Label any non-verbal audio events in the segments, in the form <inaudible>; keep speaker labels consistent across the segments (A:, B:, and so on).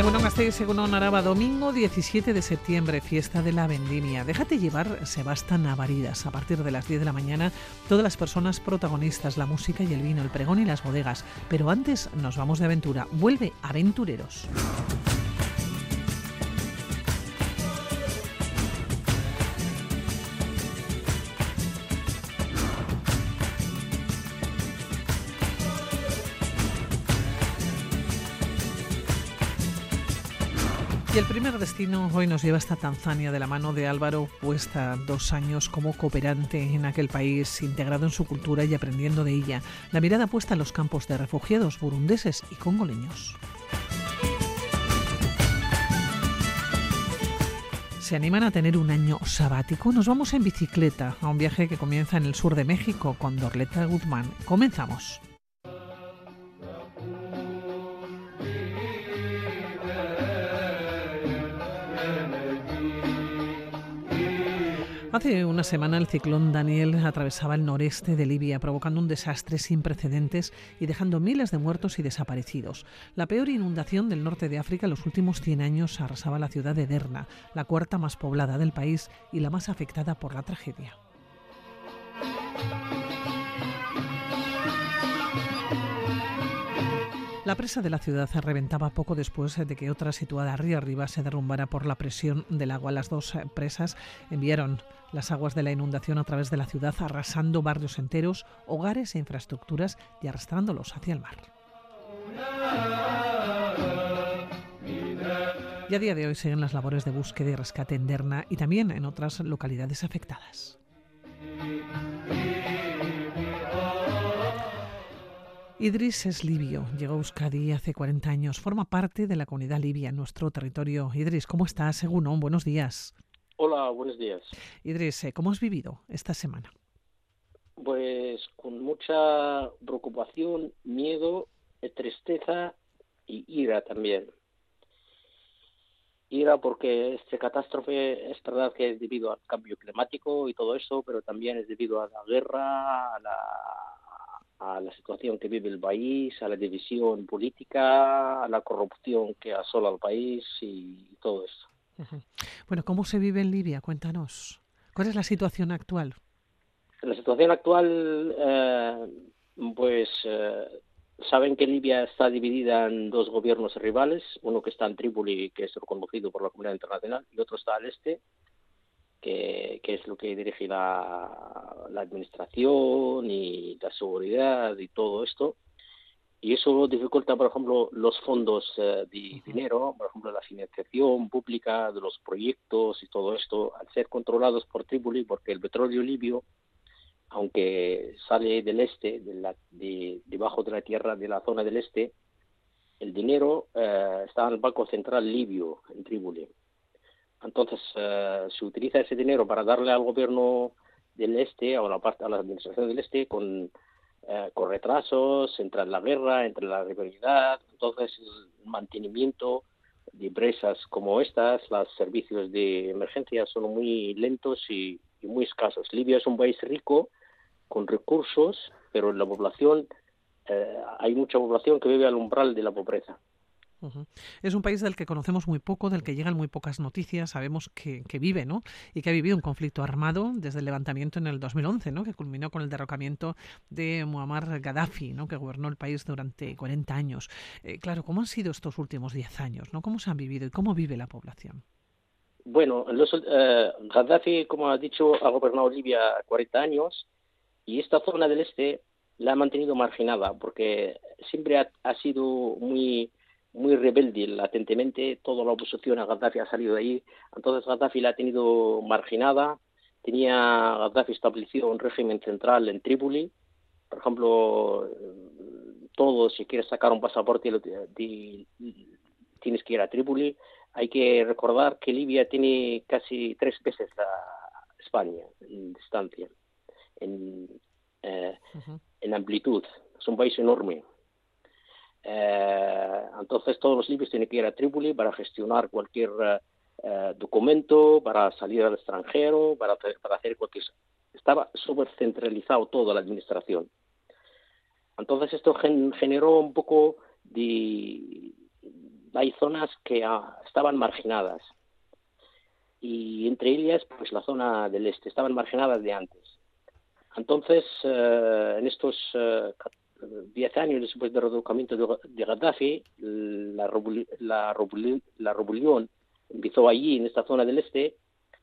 A: Egunon Gasteiz, Egunon Araba, domingo 17 de septiembre, fiesta de la vendimia. Déjate llevar, se bastan avaridas. A partir de las 10 de la mañana, todas las personas protagonistas, la música y el vino, el pregón y las bodegas. Pero antes nos vamos de aventura. Vuelve Aventureros. El primer destino hoy nos lleva hasta Tanzania de la mano de Álvaro Puesta, dos años como cooperante en aquel país, integrado en su cultura y aprendiendo de ella. La mirada puesta en los campos de refugiados burundeses y congoleños. se animan a tener un año sabático, nos vamos en bicicleta a un viaje que comienza en el sur de México con Dorleta Guzmán. Comenzamos. Hace una semana el ciclón Daniel atravesaba el noreste de Libia, provocando un desastre sin precedentes y dejando miles de muertos y desaparecidos. La peor inundación del norte de África en los últimos 100 años arrasaba la ciudad de Derna, la cuarta más poblada del país y la más afectada por la tragedia. La presa de la ciudad reventaba poco después de que otra situada río arriba se derrumbara por la presión del agua. Las dos presas enviaron las aguas de la inundación a través de la ciudad, arrasando barrios enteros, hogares e infraestructuras y arrastrándolos hacia el mar. Y a día de hoy siguen las labores de búsqueda y rescate en Derna y también en otras localidades afectadas. Idris es libio, llegó a Euskadi hace 40 años, forma parte de la comunidad libia en nuestro territorio. Idris, ¿cómo estás? Según buenos días.
B: Hola, buenos días.
A: Idris, eh, ¿cómo has vivido esta semana?
B: Pues con mucha preocupación, miedo, tristeza y ira también. Ira porque esta catástrofe es verdad que es debido al cambio climático y todo eso, pero también es debido a la guerra, a la a la situación que vive el país, a la división política, a la corrupción que asola al país y todo eso.
A: Bueno, ¿cómo se vive en Libia? Cuéntanos. ¿Cuál es la situación actual?
B: La situación actual, eh, pues eh, saben que Libia está dividida en dos gobiernos rivales, uno que está en Trípoli, que es reconocido por la comunidad internacional, y otro está al este, que, es lo que dirige la, la, administración y la seguridad y todo esto. Y eso dificulta, por ejemplo, los fondos eh, de dinero, por ejemplo, la financiación pública de los proyectos y todo esto, al ser controlados por Trípoli, porque el petróleo libio, aunque sale del este, de la, de, debajo de la tierra de la zona del este, el dinero eh, está en el Banco Central Libio, en Trípoli. Entonces, eh, se utiliza ese dinero para darle al gobierno del este, o a la, parte, a la administración del este, con, eh, con retrasos, entre la guerra, entre la rivalidad. Entonces, el mantenimiento de empresas como estas, los servicios de emergencia son muy lentos y, muy escasos. Libia es un país rico, con recursos, pero la población eh, hay mucha población que vive al umbral de la pobreza.
A: Es un país del que conocemos muy poco, del que llegan muy pocas noticias. Sabemos que, vive, ¿no? Y que ha vivido un conflicto armado desde el levantamiento en el 2011, ¿no? Que culminó con el derrocamiento de Muammar Gaddafi, ¿no? Que gobernó el país durante 40 años. Eh, claro, ¿cómo han sido estos últimos 10 años. ¿Cómo se han vivido y cómo vive la población?
B: Bueno, los, eh, Gaddafi, como ha dicho, ha gobernado Libia 40 años y esta zona del este la ha mantenido marginada porque siempre ha sido muy muy rebelde latentemente, toda la oposición a Gaddafi ha salido de ahí, entonces Gaddafi la ha tenido marginada, tenía Gaddafi establecido un régimen central en Trípoli, por ejemplo, todo, si quieres sacar un pasaporte tienes que ir a Trípoli, hay que recordar que Libia tiene casi tres veces a España en distancia, en, eh, en amplitud, es un país enorme eh, entonces todos los libios tienen que ir a Trípoli para gestionar cualquier eh, documento, para salir al extranjero, para para hacer cualquier... Estaba súper centralizado toda la administración. Entonces esto generó un poco de, hay zonas que ah, estaban marginadas y entre ellas pues la zona del este estaban marginadas de antes entonces eh, en estos eh, diez años después del reducimiento de, Gaddafi la, la, la rebelión empezó allí en esta zona del este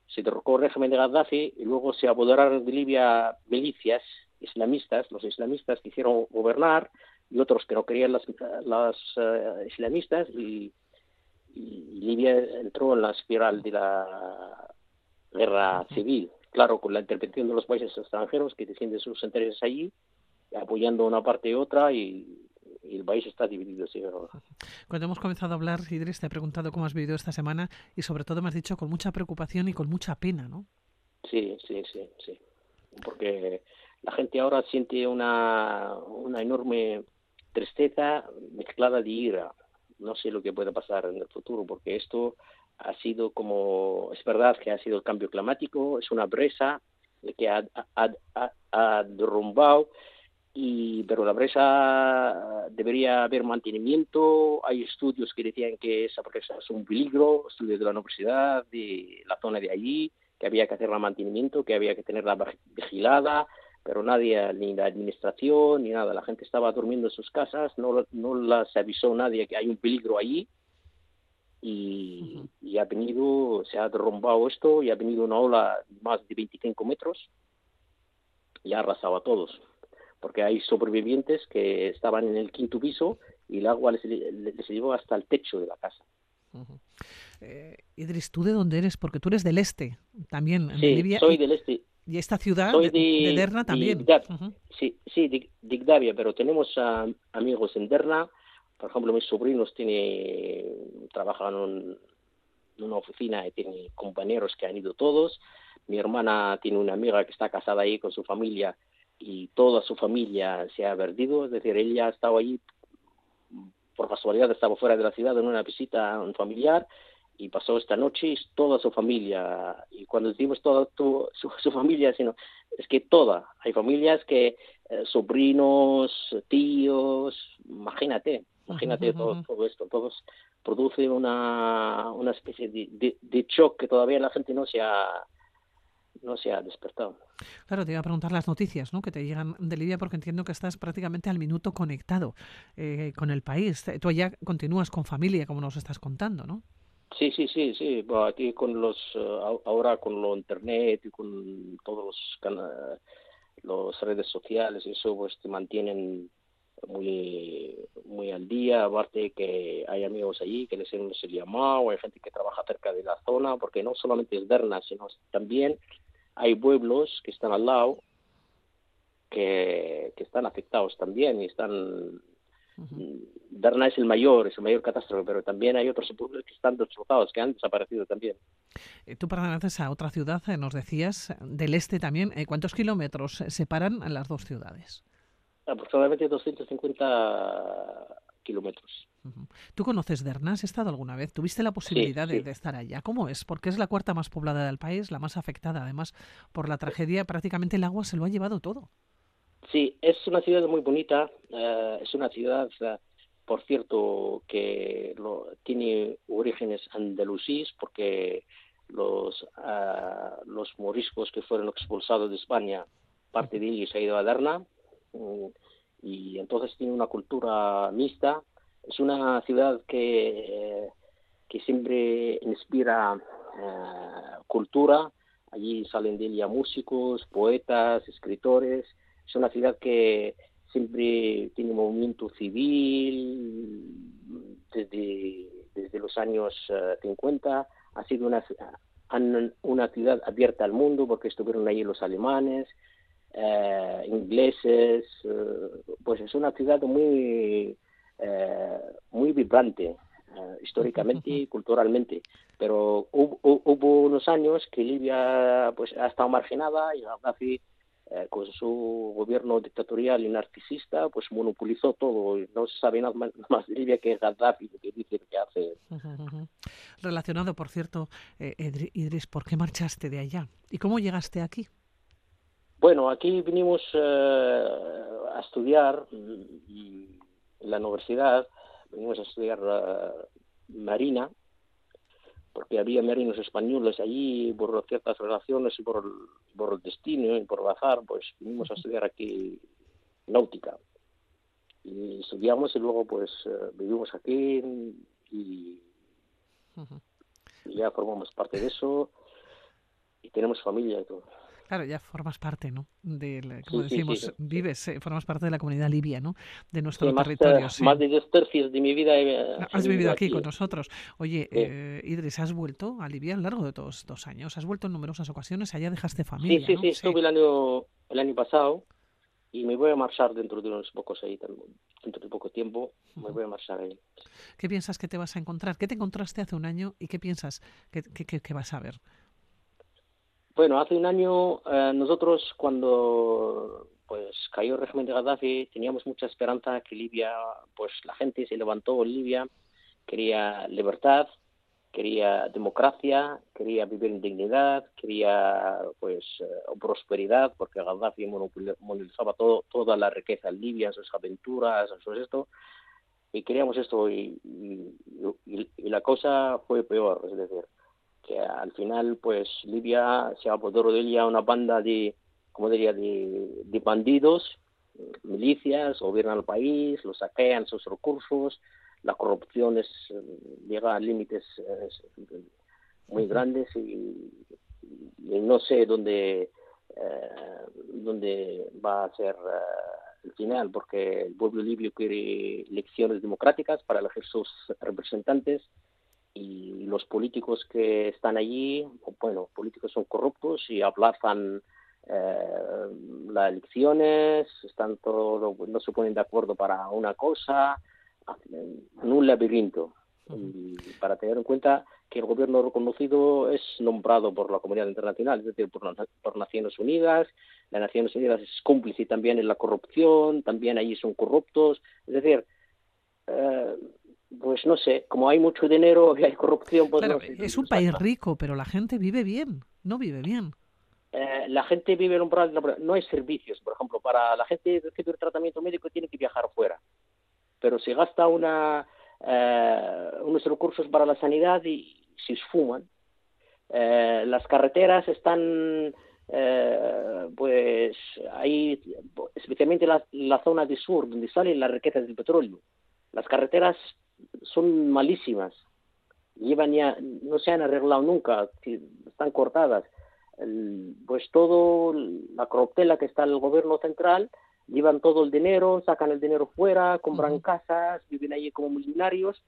B: se derrocó el régimen de Gaddafi y luego se apoderaron de Libia milicias islamistas los islamistas quisieron gobernar y otros que no querían las, las uh, islamistas y, y, Libia entró en la espiral de la guerra civil, claro, con la intervención de los países extranjeros que defienden sus intereses allí, apoyando una parte y otra y, el país está dividido. Sí,
A: Cuando hemos comenzado a hablar, Idris, te he preguntado cómo has vivido esta semana y sobre todo me has dicho con mucha preocupación y con mucha pena, ¿no?
B: Sí, sí, sí, sí. Porque la gente ahora siente una, una enorme tristeza mezclada de ira. No sé lo que puede pasar en el futuro, porque esto ha sido como, es verdad que ha sido el cambio climático, es una presa que ha, ha, ha, derrumbado, y, pero la presa debería haber mantenimiento. Hay estudios que decían que esa presa es un peligro, estudios de la universidad, de la zona de allí, que había que hacer el mantenimiento, que había que tenerla vigilada, pero nadie, ni la administración, ni nada. La gente estaba durmiendo en sus casas, no, no las avisó nadie que hay un peligro allí. Y, y, ha venido, se ha derrumbado esto y ha venido una ola más de 25 metros y ha arrasado a todos. Porque hay sobrevivientes que estaban en el quinto piso y el agua les, les llevó hasta el techo de la casa.
A: eh, Idris, ¿tú de dónde eres? Porque tú eres del este, también, en
B: sí, soy del este.
A: Y esta ciudad de, de, Derna también.
B: De, uh -huh. Sí, sí, de, Digdavia, pero tenemos uh, amigos en Derna. Por ejemplo, mis sobrinos tiene, trabajan en, en una oficina y tienen compañeros que han ido todos. Mi hermana tiene una amiga que está casada ahí con su familia y toda su familia se ha perdido. Es decir, ella ha estado allí por casualidad, estaba fuera de la ciudad en una visita a un familiar y pasó esta noche y toda su familia y cuando decimos toda tu, su, su, familia sino es que toda hay familias que eh, sobrinos tíos imagínate imagínate uh -huh. todo, todo, esto todos produce una, una especie de, de, de, shock que todavía la gente no se ha no se ha despertado.
A: Claro, te iba a preguntar las noticias ¿no? que te llegan de Libia porque entiendo que estás prácticamente al minuto conectado eh, con el país. Tú allá continúas con familia, como nos estás contando, ¿no?
B: Sí, sí, sí, sí. Aquí con los uh, ahora con lo internet y con todos los los redes sociales eso pues te mantienen muy muy al día aparte que hay amigos allí que les hemos llamado hay gente que trabaja cerca de la zona porque no solamente es Derna sino también hay pueblos que están al lado que, que están afectados también y están uh -huh. Derna es el mayor, es el mayor catástrofe, pero también hay otros pueblos que están destrozados, que han desaparecido también.
A: Tú perteneces a otra ciudad, nos decías, del este también. ¿Cuántos kilómetros separan las dos ciudades?
B: Aproximadamente 250 kilómetros.
A: ¿Tú conoces Derna? ¿Has estado alguna vez? ¿Tuviste la posibilidad
B: sí,
A: de,
B: sí.
A: de, estar allá? ¿Cómo es? Porque es la cuarta más poblada del país, la más afectada. Además, por la tragedia, prácticamente el agua se lo ha llevado todo.
B: Sí, es una ciudad muy bonita. Uh, es una ciudad, uh, por cierto, que lo, tiene orígenes andalusíes, porque los, uh, los moriscos que fueron expulsados de España, parte de ellos ha ido a Derna y entonces tiene una cultura mixta. Es una ciudad que, que siempre inspira uh, cultura. Allí salen de ella músicos, poetas, escritores. Es una ciudad que siempre tiene movimiento civil desde, desde los años uh, 50. Ha sido una, una ciudad abierta al mundo porque estuvieron allí los alemanes, eh, ingleses, eh, pues es una ciudad muy, eh, muy vibrante históricamente y <laughs> culturalmente. Pero hubo, hubo, unos años que Libia pues ha estado marginada y Gaddafi con su gobierno dictatorial y narcisista, pues monopolizó todo. No se sabe nada más de Libia que Gaddafi, lo que dice que hace. <laughs>
A: Relacionado, por cierto, eh, Idris, ¿por qué marchaste de allá? ¿Y cómo llegaste aquí?
B: Bueno, aquí vinimos eh, a estudiar en la universidad, venimos a estudiar uh, marina, porque había marinos españoles allí por ciertas relaciones y por el, por el destino y por bazar, pues vinimos a estudiar aquí náutica. Y estudiamos y luego pues eh, vivimos aquí y, y ya formamos parte de eso y tenemos familia y todo.
A: Claro, ya formas parte, ¿no? De, como decimos, vives, eh, formas parte de la comunidad libia, ¿no? De nuestro territorio.
B: Más de dos tercios de mi vida
A: Has vivido aquí, con nosotros. Oye, eh, Idris, ¿has vuelto a Libia a lo largo de todos dos años? ¿Has vuelto en numerosas ocasiones? Allá dejaste familia,
B: Sí, sí, sí. Estuve el año, el año pasado y me voy a marchar dentro de unos pocos ahí, dentro de poco tiempo, me voy a marchar ahí.
A: ¿Qué piensas que te vas a encontrar? ¿Qué te encontraste hace un año y qué piensas que, que, que vas a ver?
B: Bueno, hace un año eh, nosotros cuando pues cayó el régimen de Gaddafi teníamos mucha esperanza que Libia, pues la gente se levantó en Libia, quería libertad, quería democracia, quería vivir en dignidad, quería pues eh, prosperidad, porque Gaddafi monopolizaba todo, toda la riqueza en Libia, sus aventuras, eso esto, y queríamos esto y, y la cosa fue peor, es decir, que al final pues Libia se apoderó de ella una banda de como diría de, de bandidos milicias gobiernan el país lo saquean sus recursos la corrupción es, llega a límites muy grandes y, no sé dónde eh, dónde va a ser eh, el final porque el pueblo libio quiere elecciones democráticas para elegir sus representantes y los políticos que están allí, bueno, políticos son corruptos y aplazan eh, las elecciones, están todo, no se ponen de acuerdo para una cosa, en un laberinto. Y para tener en cuenta que el gobierno reconocido es nombrado por la comunidad internacional, es decir, por, por Naciones Unidas. Las Naciones Unidas es cómplice también en la corrupción, también allí son corruptos. Es decir, eh, pues no sé, como hay mucho dinero <laughs> y hay corrupción, pues
A: es un país rico, pero la gente vive bien, no vive bien.
B: Eh, la gente vive en un no hay servicios, por ejemplo, para la gente que recibir tratamiento médico tiene que viajar fuera, pero se gasta una eh, unos recursos para la sanidad y se esfuman. Eh, las carreteras están pues ahí, especialmente la, la zona de sur, donde salen las riquezas del petróleo. Las carreteras son malísimas. Llevan ya, no se han arreglado nunca, están cortadas. pues todo, la corruptela que está en el gobierno central, llevan todo el dinero, sacan el dinero fuera, compran casas, viven allí como millonarios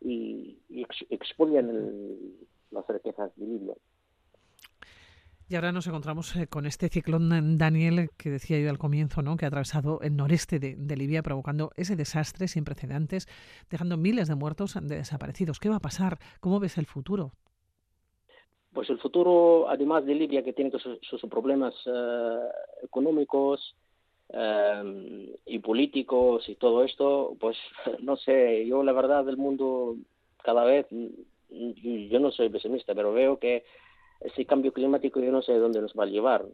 B: y, y expolian las riquezas de Libia.
A: Y ahora nos encontramos eh, con este ciclón Daniel que decía yo al comienzo, ¿no? que ha atravesado el noreste de, Libia, provocando ese desastre sin precedentes, dejando miles de muertos de desaparecidos. ¿Qué va a pasar? ¿Cómo ves el futuro?
B: Pues el futuro, además de Libia, que tiene sus, problemas eh, económicos eh, y políticos y todo esto, pues <laughs> no sé, yo la verdad del mundo cada vez, yo no soy pesimista, pero veo que ese cambio climático yo no sé dónde nos va a llevar,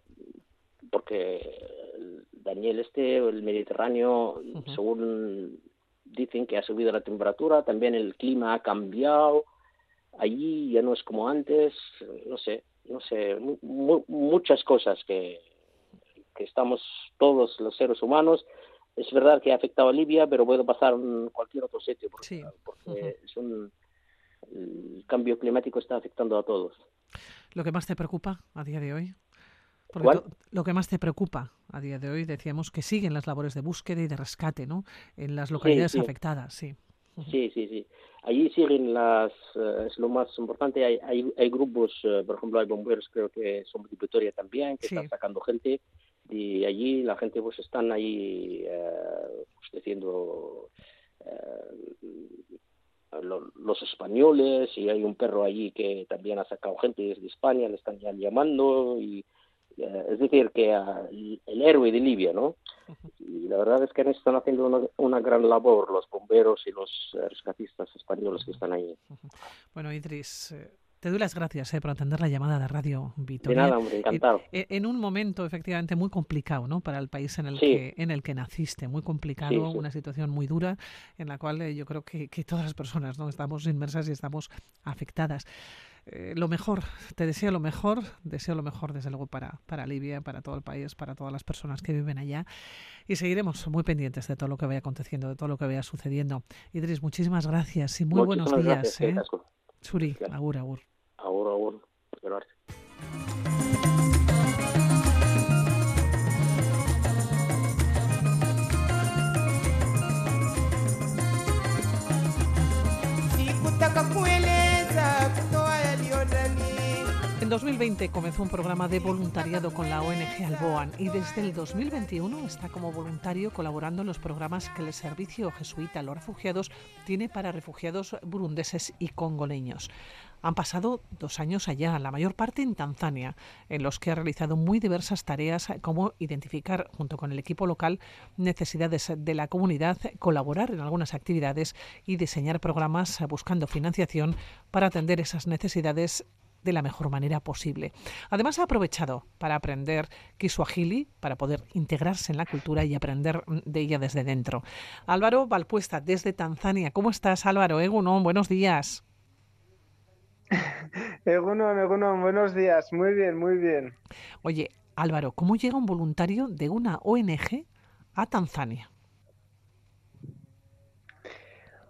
B: porque Daniel este, el Mediterráneo, según dicen que ha subido la temperatura, también el clima ha cambiado, allí ya no es como antes, no sé, no sé, muchas cosas que, que estamos todos los seres humanos. Es verdad que ha afectado a Libia, pero puede pasar en cualquier otro sitio, porque, es un, el cambio climático está afectando a todos.
A: ¿Lo que más te preocupa a día de hoy? Porque lo que más te preocupa a día de hoy, decíamos que siguen las labores de búsqueda y de rescate, ¿no? En las localidades afectadas, sí.
B: Sí, sí, sí. Allí siguen las, eh, es lo más importante, hay, hay, hay grupos, eh, por ejemplo, hay bomberos, creo que son de Vitoria también, que están sacando gente, y allí la gente pues están ahí eh, pues, diciendo los españoles y hay un perro allí que también ha sacado gente desde España, le están ya llamando y eh, es decir que el héroe de Libia, ¿no? Y la verdad es que están haciendo una, gran labor los bomberos y los rescatistas españoles que están ahí.
A: Bueno, Idris, eh, Te doy las gracias eh, por atender la llamada de Radio Vitoria.
B: De nada, hombre, encantado.
A: En, un momento efectivamente muy complicado, ¿no? Para el país en el que en el que naciste, muy complicado, una situación muy dura en la cual eh, yo creo que, que, todas las personas, ¿no? Estamos inmersas y estamos afectadas. Eh, lo mejor, te deseo lo mejor, deseo lo mejor desde luego para, para Libia, para todo el país, para todas las personas que viven allá y seguiremos muy pendientes de todo lo que vaya aconteciendo, de todo lo que vaya sucediendo. Idris, muchísimas gracias y muy buenos días. ¿eh? Suri, agur, agur.
B: Agur, agur. Gracias.
A: En 2020 comenzó un programa de voluntariado con la ONG Alboan y desde el 2021 está como voluntario colaborando en los programas que el Servicio Jesuita a los Refugiados tiene para refugiados burundeses y congoleños. Han pasado dos años allá, la mayor parte en Tanzania, en los que ha realizado muy diversas tareas como identificar, junto con el equipo local, necesidades de la comunidad, colaborar en algunas actividades y diseñar programas buscando financiación para atender esas necesidades de la mejor manera posible. Además ha aprovechado para aprender Kiswahili, para poder integrarse en la cultura y aprender de ella desde dentro. Álvaro Valpuesta, desde Tanzania. ¿Cómo estás, Álvaro? Egunon, buenos días. <laughs>
C: Egunon, Egunon, buenos días. Muy bien, muy bien.
A: Oye, Álvaro, ¿cómo llega un voluntario de una ONG a Tanzania?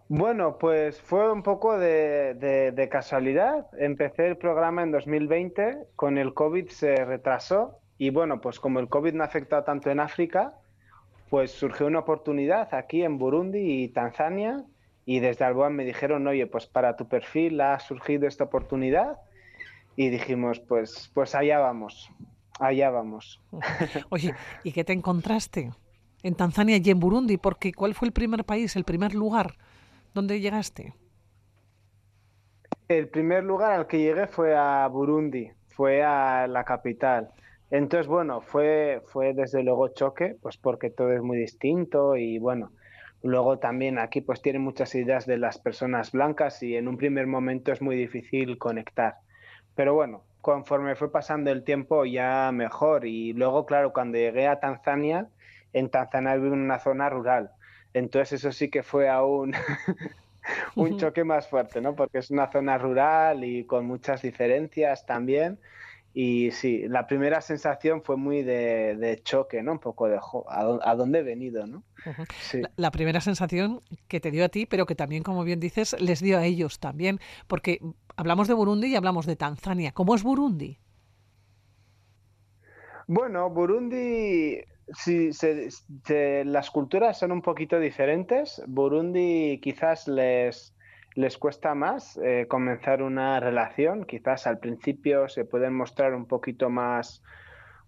C: Bueno, pues fue un poco de, casualidad. Empecé el programa en 2020, con el COVID se retrasó y bueno, pues como el COVID no ha afectado tanto en África, pues surgió una oportunidad aquí en Burundi y Tanzania y desde Alboan me dijeron, oye, pues para tu perfil ha surgido esta oportunidad y dijimos, pues, pues allá vamos, allá vamos.
A: Oye, ¿y qué te encontraste en Tanzania y en Burundi? Porque ¿cuál fue el primer país, el primer lugar ¿Dónde llegaste?
C: El primer lugar al que llegué fue a Burundi, fue a la capital. Entonces, bueno, fue, fue desde luego choque, pues porque todo es muy distinto y bueno, luego también aquí pues tienen muchas ideas de las personas blancas y en un primer momento es muy difícil conectar. Pero bueno, conforme fue pasando el tiempo ya mejor y luego, claro, cuando llegué a Tanzania, en Tanzania vivo en una zona rural, entonces eso sí que fue aún <laughs> un choque más fuerte, ¿no? Porque es una zona rural y con muchas diferencias también. Y sí, la primera sensación fue muy de, choque, ¿no? Un poco de ¿a, dónde he venido, ¿no?
A: la, primera sensación que te dio a ti, pero que también, como bien dices, les dio a ellos también, porque hablamos de Burundi y hablamos de Tanzania. ¿Cómo es Burundi?
C: Bueno, Burundi Sí, las culturas son un poquito diferentes. Burundi quizás les, les cuesta más eh, comenzar una relación. Quizás al principio se pueden mostrar un poquito más,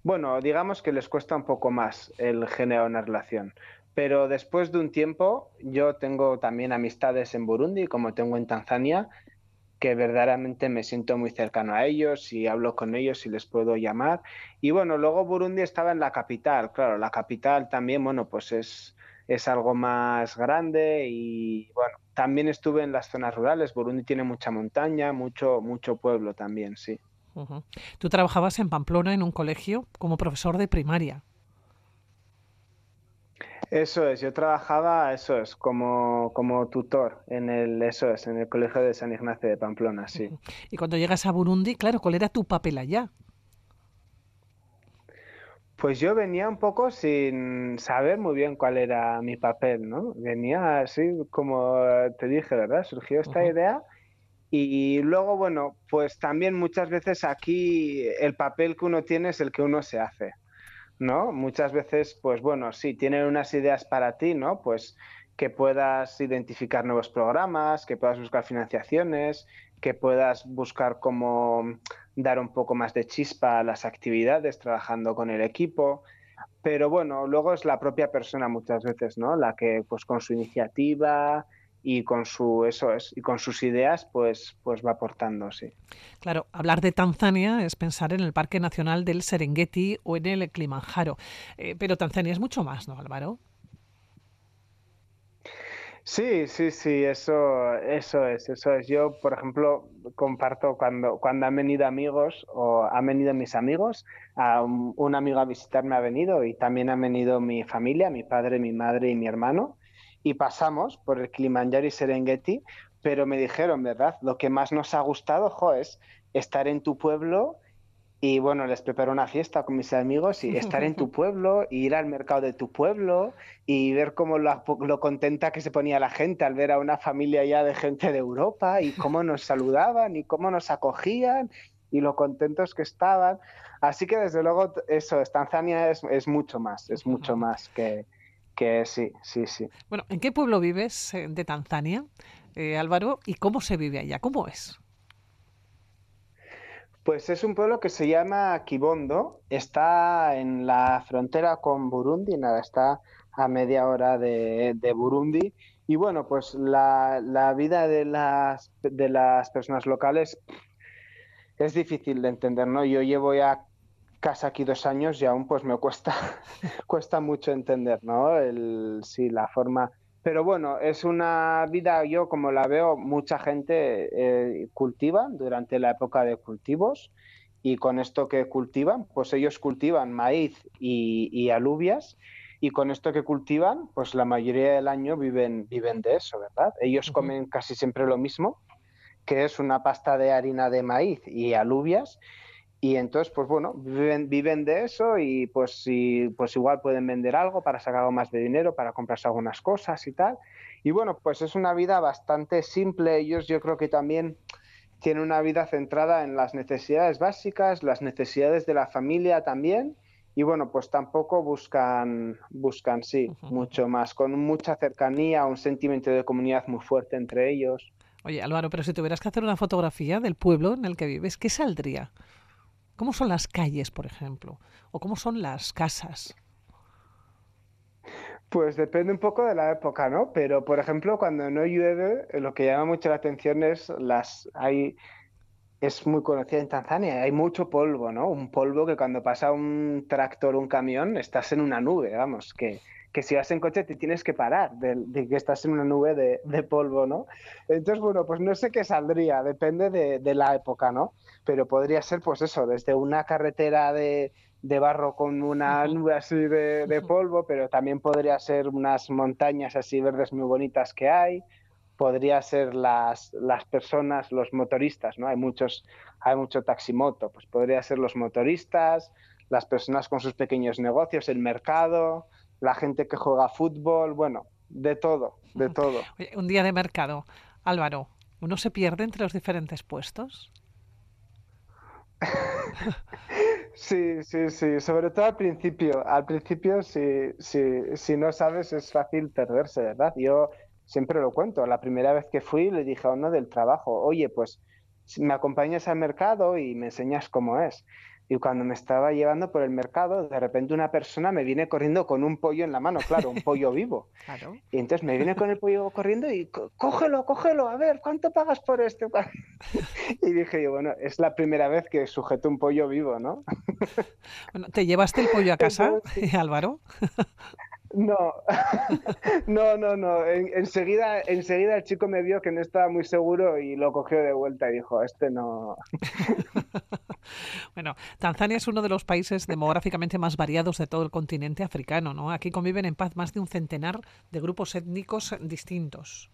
C: bueno, digamos que les cuesta un poco más el generar una relación. Pero después de un tiempo, yo tengo también amistades en Burundi, como tengo en Tanzania, que verdaderamente me siento muy cercano a ellos y hablo con ellos y les puedo llamar. Y bueno, luego Burundi estaba en la capital, claro, la capital también, bueno, pues es, es algo más grande y bueno, también estuve en las zonas rurales, Burundi tiene mucha montaña, mucho, mucho pueblo también, sí.
A: Tú trabajabas en Pamplona en un colegio como profesor de primaria.
C: Eso es, yo trabajaba, eso es, como, como tutor en el, eso es, en el colegio de San Ignacio de Pamplona, sí.
A: Y cuando llegas a Burundi, claro, ¿cuál era tu papel allá?
C: Pues yo venía un poco sin saber muy bien cuál era mi papel, ¿no? Venía así como te dije, ¿verdad? Surgió esta idea y luego, bueno, pues también muchas veces aquí el papel que uno tiene es el que uno se hace. ¿No? Muchas veces, pues bueno, sí, tienen unas ideas para ti, ¿no? Pues que puedas identificar nuevos programas, que puedas buscar financiaciones, que puedas buscar cómo dar un poco más de chispa a las actividades trabajando con el equipo. Pero bueno, luego es la propia persona muchas veces, ¿no? La que pues con su iniciativa, y con su eso es y con sus ideas pues pues va aportando sí.
A: Claro hablar de Tanzania es pensar en el Parque Nacional del Serengeti o en el Kilimanjaro. Eh, pero Tanzania es mucho más no Álvaro
C: Sí, sí, sí, eso, eso es, eso es. Yo, por ejemplo, comparto cuando, cuando han venido amigos o han venido mis amigos, a un, amigo a visitarme ha venido y también han venido mi familia, mi padre, mi madre y mi hermano, y pasamos por el Kilimanjaro y Serengeti, pero me dijeron, ¿verdad? Lo que más nos ha gustado, jo, es estar en tu pueblo y bueno, les preparo una fiesta con mis amigos y estar en tu <laughs> pueblo, y ir al mercado de tu pueblo y ver cómo lo, contenta que se ponía la gente al ver a una familia ya de gente de Europa y cómo nos saludaban y cómo nos acogían y lo contentos que estaban. Así que desde luego eso, Tanzania es, es mucho más, es mucho más que, que sí, sí, sí.
A: Bueno, ¿en qué pueblo vives eh, de Tanzania, eh, Álvaro? ¿Y cómo se vive allá? ¿Cómo es?
C: Pues es un pueblo que se llama Kibondo, está en la frontera con Burundi, nada, está a media hora de, Burundi. Y bueno, pues la, vida de las, de las personas locales es difícil de entender, ¿no? Yo llevo ya casi aquí dos años y aún pues me cuesta, <laughs> cuesta mucho entender, ¿no? El, sí, la forma pero bueno, es una vida, yo como la veo, mucha gente eh, cultiva durante la época de cultivos y con esto que cultivan, pues ellos cultivan maíz y, alubias y con esto que cultivan, pues la mayoría del año viven, viven de eso, ¿verdad? Ellos comen casi siempre lo mismo, que es una pasta de harina de maíz y alubias y entonces, pues bueno, viven, viven de eso y pues, pues igual pueden vender algo para sacar algo más de dinero, para comprarse algunas cosas y tal. Y bueno, pues es una vida bastante simple. Ellos yo creo que también tienen una vida centrada en las necesidades básicas, las necesidades de la familia también. Y bueno, pues tampoco buscan, buscan sí, mucho más, con mucha cercanía, un sentimiento de comunidad muy fuerte entre ellos.
A: Oye, Álvaro, pero si tuvieras que hacer una fotografía del pueblo en el que vives, ¿qué saldría? ¿Cómo son las calles, por ejemplo? ¿O cómo son las casas?
C: Pues depende un poco de la época, ¿no? Pero, por ejemplo, cuando no llueve, eh, lo que llama mucho la atención es las... Hay, es muy conocida en Tanzania, hay mucho polvo, ¿no? Un polvo que cuando pasa un tractor un camión estás en una nube, vamos, que, que si vas en coche te tienes que parar de, que estás en una nube de, polvo, ¿no? Entonces, bueno, pues no sé qué saldría, depende de, la época, ¿no? Pero podría ser, pues eso, desde una carretera de, barro con una nube así de, polvo, pero también podría ser unas montañas así verdes muy bonitas que hay, podría ser las, las personas, los motoristas, ¿no? Hay muchos, hay mucho taximoto, pues podría ser los motoristas, las personas con sus pequeños negocios, el mercado, la gente que juega fútbol, bueno, de todo, de <laughs> todo.
A: un día de mercado, Álvaro, ¿uno se pierde entre los diferentes puestos? <laughs>
C: Sí, sí, sí, sobre todo al principio. Al principio, si, si, si no sabes, es fácil perderse, ¿verdad? Yo siempre lo cuento. La primera vez que fui, le dije a uno del trabajo, oye, pues me acompañas al mercado y me enseñas cómo es. Y cuando me estaba llevando por el mercado, de repente una persona me viene corriendo con un pollo en la mano, claro, un pollo <laughs> vivo. Y entonces me viene con el pollo corriendo y cógelo, cógelo, a ver, ¿cuánto pagas por este? <laughs> y dije yo, bueno, es la primera vez que sujeto un pollo vivo, ¿no? <laughs>
A: bueno, ¿te llevaste el pollo a casa, Álvaro?
C: No, no, no, no. enseguida, enseguida el chico me vio que no estaba muy seguro y lo cogió de vuelta y dijo, este no. <laughs>
A: bueno, Tanzania es uno de los países demográficamente más variados de todo el continente africano, ¿no? Aquí conviven en paz más de un centenar de grupos étnicos distintos.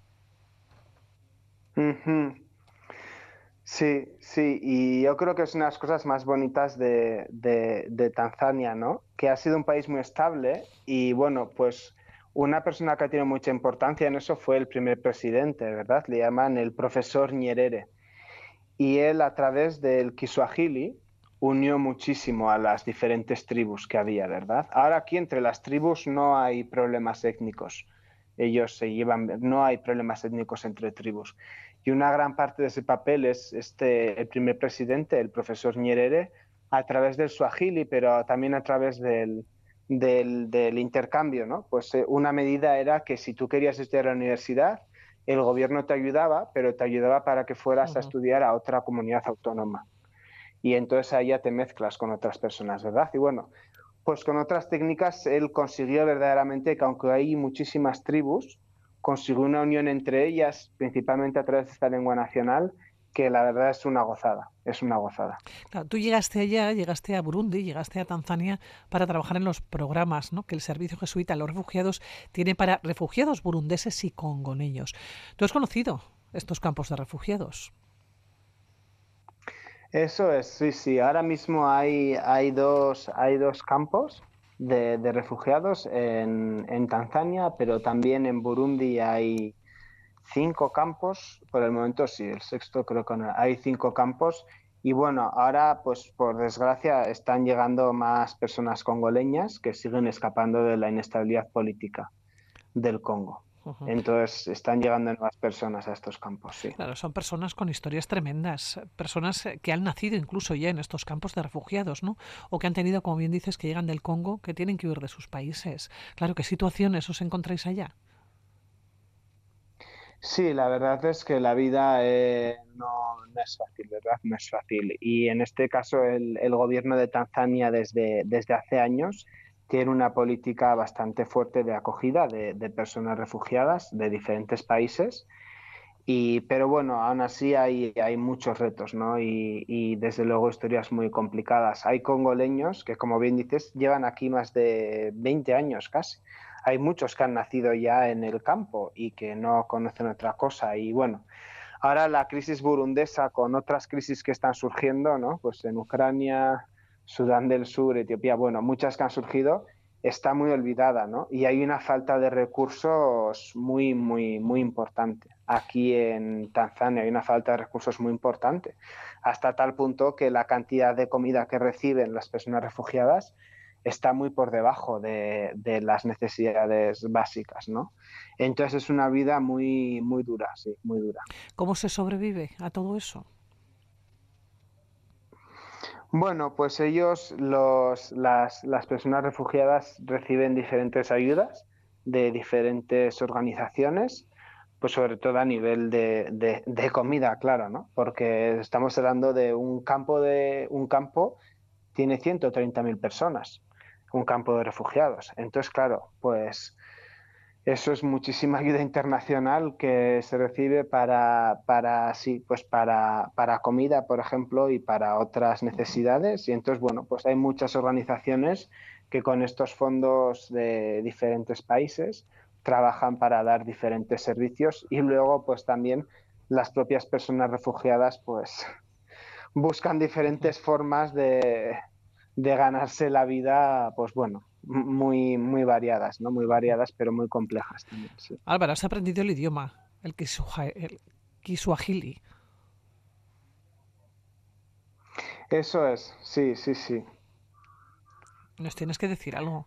C: Sí, sí, y yo creo que es una de las cosas más bonitas de, de, Tanzania, ¿no? Que ha sido un país muy estable y bueno, pues una persona que tenido mucha importancia en eso fue el primer presidente, ¿verdad? Le llaman el profesor Nyerere. Y él a través del Kiswahili unió muchísimo a las diferentes tribus que había, ¿verdad? Ahora aquí entre las tribus no hay problemas étnicos. Ellos se llevan, no hay problemas étnicos entre tribus y una gran parte de ese papel es este, el primer presidente, el profesor Nyerere, a través del Swahili, pero también a través del, del, intercambio. ¿no? Pues eh, una medida era que si tú querías estudiar a la universidad, el gobierno te ayudaba, pero te ayudaba para que fueras a estudiar a otra comunidad autónoma. Y entonces ahí ya te mezclas con otras personas, ¿verdad? Y bueno, pues con otras técnicas él consiguió verdaderamente que aunque hay muchísimas tribus, consiguió una unión entre ellas, principalmente a través de esta lengua nacional, que la verdad es una gozada, es una gozada.
A: tú llegaste allá, llegaste a Burundi, llegaste a Tanzania para trabajar en los programas ¿no? que el Servicio Jesuita a los Refugiados tiene para refugiados burundeses y congoneños. ¿Tú has conocido estos campos de refugiados?
C: Eso es, sí, sí. Ahora mismo hay, hay, dos, hay dos campos de, refugiados en, en Tanzania, pero también en Burundi hay, cinco campos, por el momento sí, el sexto creo que no, hay cinco campos y bueno, ahora pues por desgracia están llegando más personas congoleñas que siguen escapando de la inestabilidad política del Congo. Entonces están llegando nuevas personas a estos campos, sí.
A: Claro, son personas con historias tremendas, personas que han nacido incluso ya en estos campos de refugiados, ¿no? O que han tenido, como bien dices, que llegan del Congo, que tienen que huir de sus países. Claro, ¿qué situaciones os encontráis allá?
C: Sí, la verdad es que la vida eh, no, es fácil, ¿verdad? No es fácil. Y en este caso el, gobierno de Tanzania desde, desde hace años tiene una política bastante fuerte de acogida de, personas refugiadas de diferentes países. Y, pero bueno, aún así hay, hay muchos retos, ¿no? Y, y, desde luego historias muy complicadas. Hay congoleños que, como bien dices, llevan aquí más de 20 años casi hay muchos que han nacido ya en el campo y que no conocen otra cosa. Y bueno, ahora la crisis burundesa con otras crisis que están surgiendo, ¿no? Pues en Ucrania, Sudán del Sur, Etiopía, bueno, muchas que han surgido, está muy olvidada, ¿no? Y hay una falta de recursos muy, muy, muy importante. Aquí en Tanzania hay una falta de recursos muy importante, hasta tal punto que la cantidad de comida que reciben las personas refugiadas está muy por debajo de, las necesidades básicas, ¿no? Entonces es una vida muy, muy dura, sí, muy dura.
A: ¿Cómo se sobrevive a todo eso?
C: Bueno, pues ellos, los, las, personas refugiadas reciben diferentes ayudas de diferentes organizaciones, pues sobre todo a nivel de, de comida, claro, ¿no? Porque estamos hablando de un campo de un campo tiene 130.000 personas un campo de refugiados. Entonces, claro, pues eso es muchísima <laughs> ayuda internacional que se recibe para, para sí, pues para, para comida, por ejemplo, y para otras necesidades. Y entonces, bueno, pues hay muchas organizaciones que con estos fondos de diferentes países trabajan para dar diferentes servicios y luego pues también las propias personas refugiadas pues <laughs> buscan diferentes formas de, de ganarse la vida, pues bueno, muy, muy variadas, ¿no? Muy variadas, pero muy complejas también.
A: Álvaro, has aprendido el idioma, el, Kiswahili.
C: Eso es, sí, sí, sí.
A: Nos tienes que decir algo.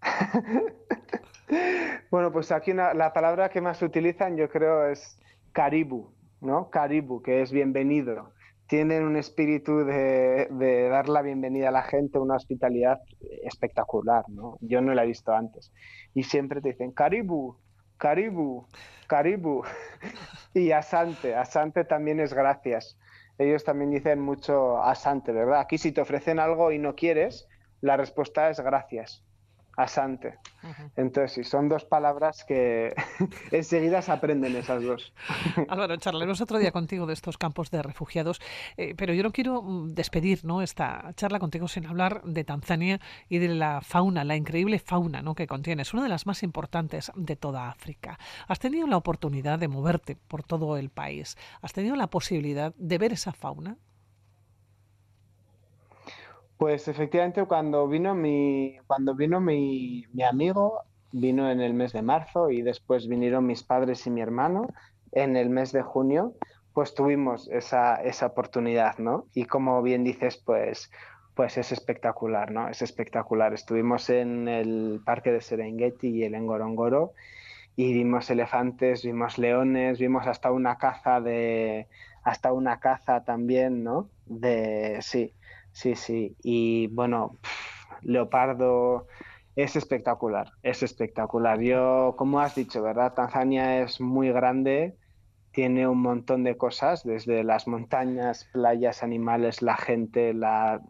A: <laughs>
C: bueno, pues aquí la palabra que más utilizan yo creo es caribu, ¿no? Caribu, que es bienvenido tienen un espíritu de, dar la bienvenida a la gente, una hospitalidad espectacular, ¿no? Yo no la he visto antes. Y siempre te dicen, Caribu, Caribu, Caribu. <laughs> y Asante, Asante también es gracias. Ellos también dicen mucho Asante, ¿verdad? Aquí si te ofrecen algo y no quieres, la respuesta es gracias asante. Entonces, sí, son dos palabras que <laughs> enseguida se aprenden esas dos. <laughs>
A: Álvaro, charlaremos otro día contigo de estos campos de refugiados, eh, pero yo no quiero mm, despedir ¿no? esta charla contigo sin hablar de Tanzania y de la fauna, la increíble fauna ¿no? que contiene. Es una de las más importantes de toda África. Has tenido la oportunidad de moverte por todo el país. ¿Has tenido la posibilidad de ver esa fauna?
C: Pues efectivamente cuando vino mi, cuando vino mi, mi, amigo, vino en el mes de marzo y después vinieron mis padres y mi hermano en el mes de junio, pues tuvimos esa, esa oportunidad, ¿no? Y como bien dices, pues, pues es espectacular, ¿no? Es espectacular. Estuvimos en el parque de Serengeti y el Engorongoro y vimos elefantes, vimos leones, vimos hasta una caza de, hasta una caza también, ¿no? De, sí, Sí, sí. Y bueno, Leopardo es espectacular, es espectacular. Yo, como has dicho, ¿verdad? Tanzania es muy grande, tiene un montón de cosas, desde las montañas, playas, animales, la gente, la,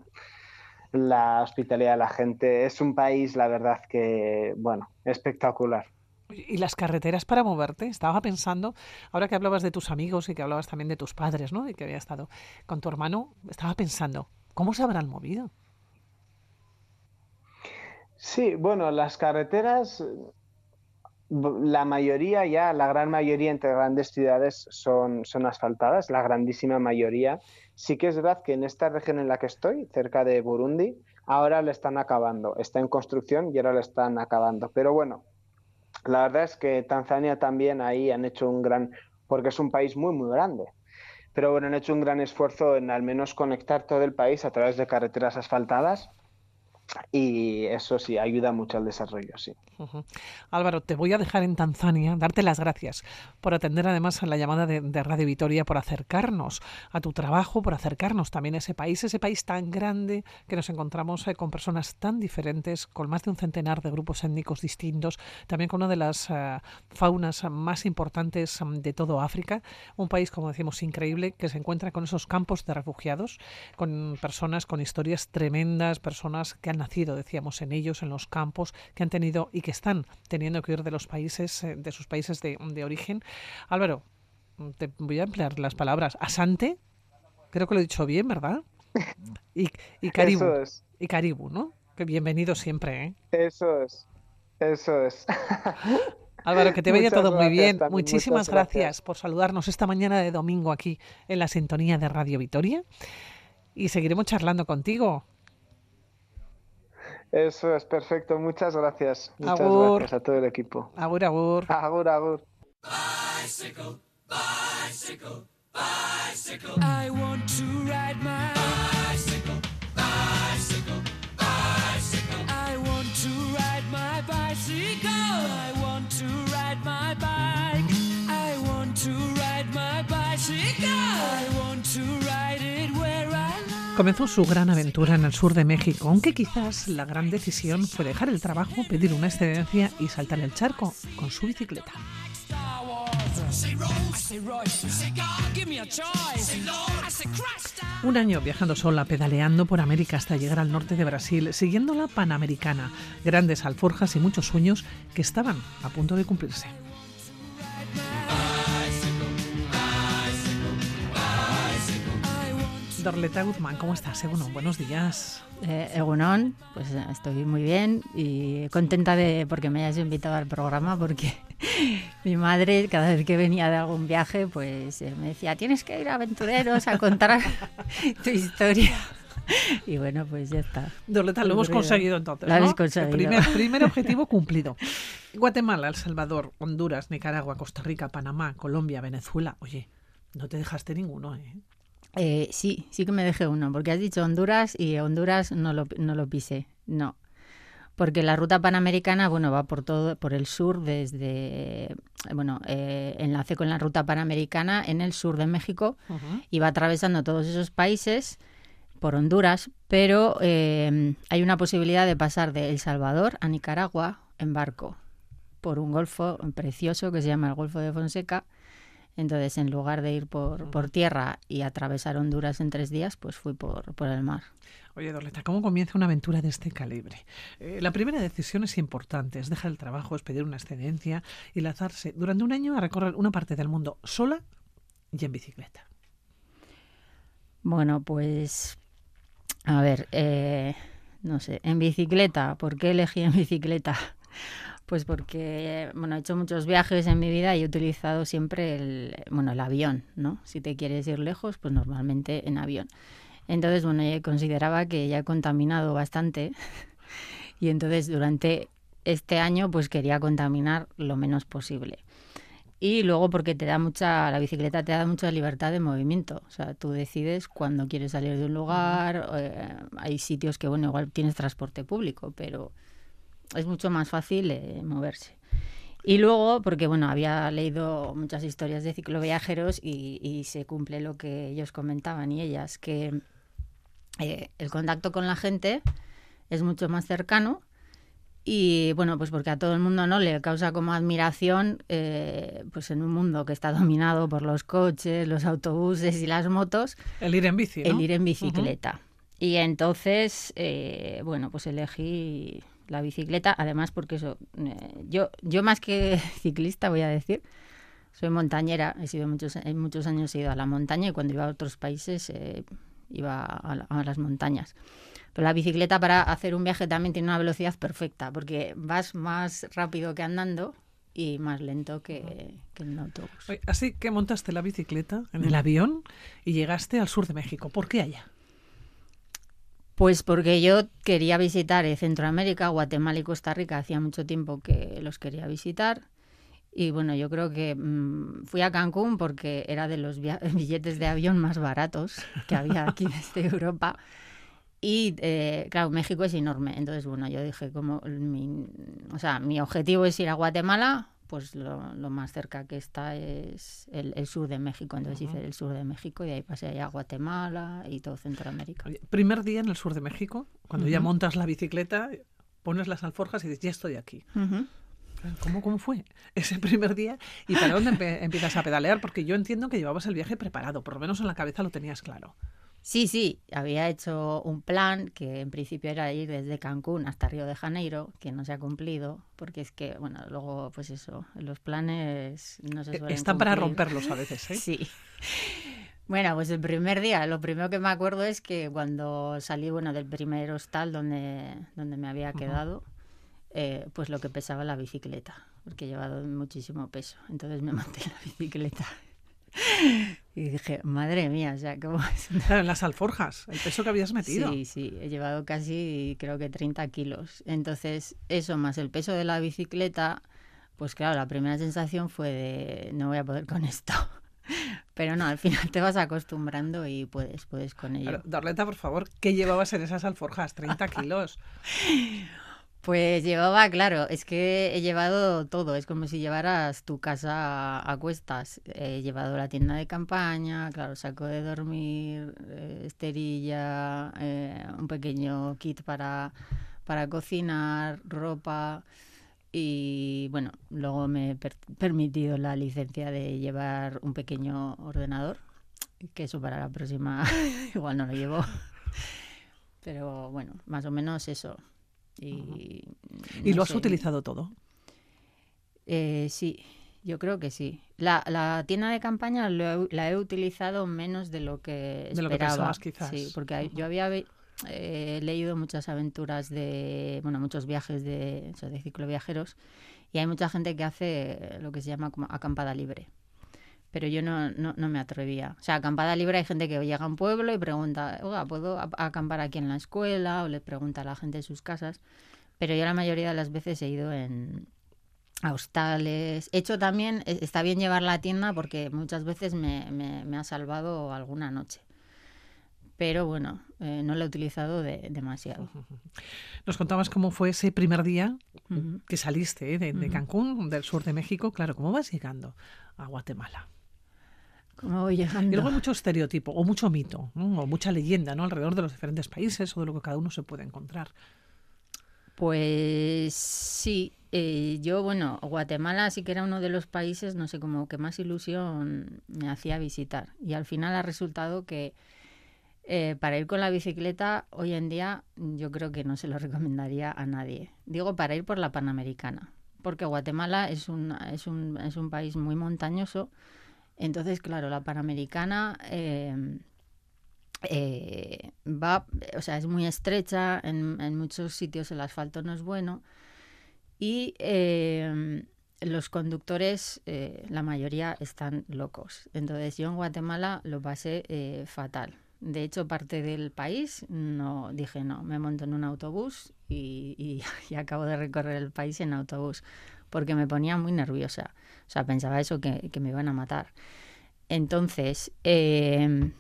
C: la hospitalidad de la gente. Es un país, la verdad, que, bueno, espectacular.
A: ¿Y las carreteras para moverte? Estaba pensando, ahora que hablabas de tus amigos y que hablabas también de tus padres, ¿no? Y que había estado con tu hermano, estaba pensando, ¿cómo se habrán movido?
C: Sí, bueno, las carreteras, la mayoría ya, la gran mayoría entre grandes ciudades son, son asfaltadas, la grandísima mayoría. Sí que es verdad que en esta región en la que estoy, cerca de Burundi, ahora le están acabando. Está en construcción y ahora le están acabando. Pero bueno, la verdad es que Tanzania también ahí han hecho un gran, porque es un país muy, muy grande. Pero bueno, han hecho un gran esfuerzo en al menos conectar todo el país a través de carreteras asfaltadas y eso sí, ayuda mucho al desarrollo, sí.
A: Álvaro, te voy a dejar en Tanzania, darte las gracias por atender además a la llamada de, Radio Vitoria, por acercarnos a tu trabajo, por acercarnos también a ese país, ese país tan grande que nos encontramos eh, con personas tan diferentes, con más de un centenar de grupos étnicos distintos, también con una de las eh, faunas más importantes mm, de todo África, un país, como decimos, increíble, que se encuentra con esos campos de refugiados, con personas con historias tremendas, personas que han nacido, decíamos, en ellos, en los campos, que han tenido y que están teniendo que ir de los países, eh, de sus países de, origen. Álvaro, te voy a emplear las palabras asante, creo que lo he dicho bien, ¿verdad? <laughs> Y, y Caribu. Y Caribu, ¿no? Que bienvenido siempre, ¿eh?
C: Eso es. Eso es. <laughs>
A: Álvaro, que te vaya todo muy bien. Muchísimas gracias. por saludarnos esta mañana de domingo aquí en la sintonía de Radio Vitoria. Y seguiremos charlando contigo.
C: Eso es perfecto, muchas gracias. Muchas gracias a todo el equipo.
A: Agur, agur.
C: Agur, agur.
D: Bicycle, bicycle, bicycle. I want to ride my bicycle, bicycle,
A: Comenzó su gran aventura en el sur de México, aunque quizás la gran decisión fue dejar el trabajo, pedir una excedencia y saltar el charco con su bicicleta. Un año viajando sola, pedaleando por América hasta llegar al norte de Brasil, siguiendo la Panamericana, grandes alforjas y muchos sueños que estaban a punto de cumplirse. Dorleta Guzmán, ¿cómo estás? Egunon, buenos días.
E: Eh, Egunon, pues eh, estoy muy bien y contenta de porque me hayas invitado al programa porque <laughs> mi madre cada vez que venía de algún viaje pues eh, me decía tienes que ir a aventureros a contar <laughs> tu historia. <laughs> Y bueno, pues ya está.
A: Dorleta, lo hemos conseguido entonces.
E: Lo habéis conseguido.
A: Primer, primer objetivo cumplido. Guatemala, El Salvador, Honduras, Nicaragua, Costa Rica, Panamá, Colombia, Venezuela. Oye, no te dejaste ninguno, ¿eh?
E: Eh, sí, sí que me dejé uno, porque has dicho Honduras y Honduras no lo, no lo pisé, no. Porque la ruta panamericana, bueno, va por todo, por el sur, desde, bueno, eh, enlace con la ruta panamericana en el sur de México y va atravesando todos esos países por Honduras, pero eh, hay una posibilidad de pasar de El Salvador a Nicaragua en barco por un golfo precioso que se llama el Golfo de Fonseca entonces, en lugar de ir por, por tierra y atravesar Honduras en tres días, pues fui por, por el mar.
A: Oye, Dorleta, ¿cómo comienza una aventura de este calibre? Eh, la primera decisión es importante, es dejar el trabajo, es pedir una excedencia y lanzarse durante un año a recorrer una parte del mundo sola y en bicicleta.
E: Bueno, pues, a ver, eh, no sé, en bicicleta, ¿por qué elegí en bicicleta? Pues porque, bueno, he hecho muchos viajes en mi vida y he utilizado siempre el, bueno, el avión, ¿no? Si te quieres ir lejos, pues normalmente en avión. Entonces, bueno, yo consideraba que ya he contaminado bastante <laughs> y entonces durante este año pues quería contaminar lo menos posible. Y luego porque te da mucha, la bicicleta te da mucha libertad de movimiento. O sea, tú decides cuándo quieres salir de un lugar. Eh, hay sitios que, bueno, igual tienes transporte público, pero es mucho más fácil eh, moverse. Y luego, porque bueno, había leído muchas historias de cicloviajeros y, y se cumple lo que ellos comentaban y ellas, que eh, el contacto con la gente es mucho más cercano y bueno, pues porque a todo el mundo no le causa como admiración, eh, pues en un mundo que está dominado por los coches, los autobuses y las motos.
A: El ir en bici.
E: El ir en bicicleta. Y entonces, bueno, pues elegí la bicicleta, además porque eso, eh, yo, yo más que <laughs> ciclista voy a decir, soy montañera, he sido muchos, en muchos años he ido a la montaña y cuando iba a otros países eh, iba a, la- a las montañas. Pero la bicicleta para hacer un viaje también tiene una velocidad perfecta, porque vas más rápido que andando y más lento que, que en autobús.
A: Así que montaste la bicicleta en el avión y llegaste al sur de México. ¿Por qué allá?
E: Pues porque yo quería visitar eh, Centroamérica, Guatemala y Costa Rica. Hacía mucho tiempo que los quería visitar. Y bueno, yo creo que mm, fui a Cancún porque era de los <laughs> billetes de avión más baratos que había aquí <laughs> desde Europa. Y eh, claro, México es enorme. Entonces, bueno, yo dije, como mi, o sea, mi objetivo es ir a Guatemala, pues lo, lo más cerca que está es el, el sur de México. Entonces hice el sur de México y de ahí pasé allá a Guatemala y todo Centroamérica.
A: Primer día en el sur de México, cuando ya montas la bicicleta, pones las alforjas y dices, ya estoy aquí.
E: Ujú.
A: ¿Cómo, ¿Cómo fue ese <laughs> primer día? ¿Y para dónde empiezas a pedalear? Porque yo entiendo que llevabas el viaje preparado, por lo menos en la cabeza lo tenías claro.
E: Sí, sí, había hecho un plan que en principio era ir desde Cancún hasta Río de Janeiro, que no se ha cumplido, porque es que, bueno, luego, pues eso, los planes no se
A: E-
E: suelen
A: Están para romperlos a veces, ¿eh? <laughs>
E: Sí. Bueno, pues el primer día, lo primero que me acuerdo es que cuando salí, bueno, del primer hostal donde, donde me había quedado, eh, pues lo que pesaba la bicicleta, porque he llevado muchísimo peso. Entonces me <laughs> monté en la bicicleta <laughs> y dije, madre mía, o sea, ¿cómo es? <laughs>
A: Claro, en las alforjas, el peso que habías metido.
E: Sí, sí, he llevado casi creo que 30 kilos. Entonces, eso más el peso de la bicicleta, pues claro, la primera sensación fue de no voy a poder con esto. <laughs> Pero no, al final te vas acostumbrando y puedes, puedes con ello.
A: Claro, Dorleta, por favor, ¿qué llevabas en esas alforjas? 30 kilos.
E: Pues llevaba, claro, es que he llevado todo, es como si llevaras tu casa a, cuestas. He llevado la tienda de campaña, claro, saco de dormir, eh, esterilla, eh, un pequeño kit para, para cocinar, ropa y bueno, luego me he per- permitido la licencia de llevar un pequeño ordenador, que eso para la próxima <laughs> igual no lo llevo. Pero bueno, más o menos eso. Y,
A: ¿Y
E: no
A: lo has
E: sé,
A: utilizado todo?
E: eh, sí, yo creo que sí. La, la tienda de campaña lo la he utilizado menos de lo que
A: De lo que
E: esperaba.
A: pensabas, quizás.
E: Sí, porque yo había eh, leído muchas aventuras de, bueno, muchos viajes de, o sea, de cicloviajeros y hay mucha gente que hace lo que se llama como acampada libre. Pero yo no, no, no me atrevía. O sea, acampada libre hay gente que llega a un pueblo y pregunta, oiga, ¿puedo acampar aquí en la escuela? O le pregunta a la gente de sus casas. Pero yo la mayoría de las veces he ido en, a hostales. He hecho también, e- está bien llevar la tienda porque muchas veces me, me- me ha salvado alguna noche. Pero bueno, eh, no lo he utilizado de- demasiado. <laughs>
A: Nos contabas cómo fue ese primer día que saliste ¿eh? de, de Cancún, del sur de México. Claro, ¿cómo vas llegando a Guatemala?
E: ¿Cómo voy
A: Y luego hay mucho estereotipo o mucho mito ¿no? o mucha leyenda ¿no? alrededor de los diferentes países o de lo que cada uno se puede encontrar.
E: Pues sí, eh, yo, bueno, Guatemala sí que era uno de los países, no sé, como que más ilusión me hacía visitar. Y al final ha resultado que eh, para ir con la bicicleta, hoy en día yo creo que no se lo recomendaría a nadie. Digo para ir por la Panamericana, porque Guatemala es un, es un, es un país muy montañoso. Entonces, claro, la Panamericana... eh, eh, va, o sea, es muy estrecha, en, muchos sitios el asfalto no es bueno y eh, los conductores, eh, la mayoría están locos. Entonces yo en Guatemala lo pasé eh, fatal. De hecho, parte del país, no dije no, me monto en un autobús y, y- y <laughs> acabo de recorrer el país en autobús, porque me ponía muy nerviosa. O sea, pensaba eso, que, que me iban a matar. Entonces, eh,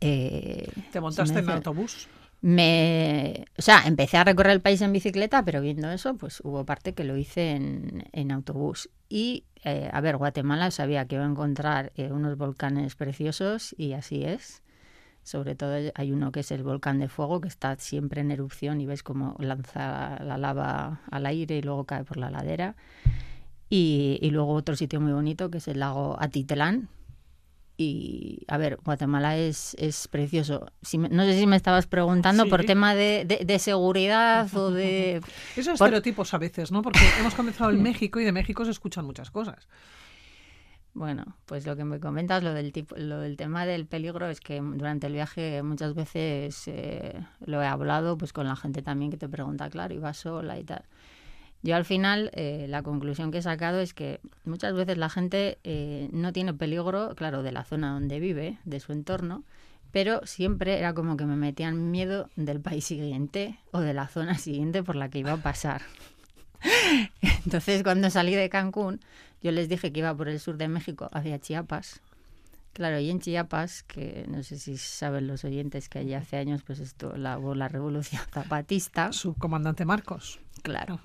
E: eh,
A: ¿Te montaste en autobús?
E: me, o sea, empecé a recorrer el país en bicicleta, pero viendo eso, pues hubo parte que lo hice en, en autobús. Y, eh, a ver, Guatemala sabía que iba a encontrar eh, unos volcanes preciosos y así es. Sobre todo hay uno que es el volcán de fuego, que está siempre en erupción y ves cómo lanza la lava al aire y luego cae por la ladera. Y, y luego otro sitio muy bonito que es el lago Atitlán, Y, a ver, Guatemala es, es precioso. Si me- no sé si me estabas preguntando por tema de, de- de seguridad o de... <laughs>
A: Esos
E: Por-
A: estereotipos a veces, ¿no? Porque hemos comenzado en México y de México se escuchan muchas cosas.
E: Bueno, pues lo que me comentas, lo del, tipo, lo del tema del peligro, es que durante el viaje muchas veces eh, lo he hablado pues con la gente también que te pregunta, claro, iba sola y tal. Yo al final eh, la conclusión que he sacado es que muchas veces la gente eh, no tiene peligro, claro, de la zona donde vive, de su entorno, pero siempre era como que me metían miedo del país siguiente o de la zona siguiente por la que iba a pasar. <laughs> Entonces, cuando salí de Cancún, yo les dije que iba por el sur de México hacia Chiapas. Claro, y en Chiapas, que no sé si saben los oyentes que allí hace años pues esto la, la revolución zapatista,
A: Subcomandante Marcos.
E: Claro.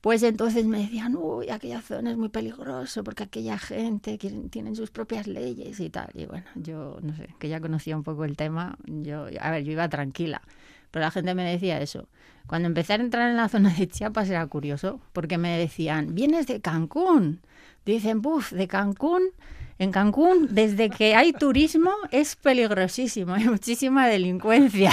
E: Pues entonces me decían, uy, aquella zona es muy peligroso porque aquella gente quieren- tienen sus propias leyes y tal. Y bueno, yo no sé, que ya conocía un poco el tema, yo, a ver, yo iba tranquila, pero la gente me decía eso. Cuando empecé a entrar en la zona de Chiapas era curioso, porque me decían, vienes de Cancún. Dicen, buf, de Cancún. En Cancún, desde que hay turismo, es peligrosísimo, hay muchísima delincuencia.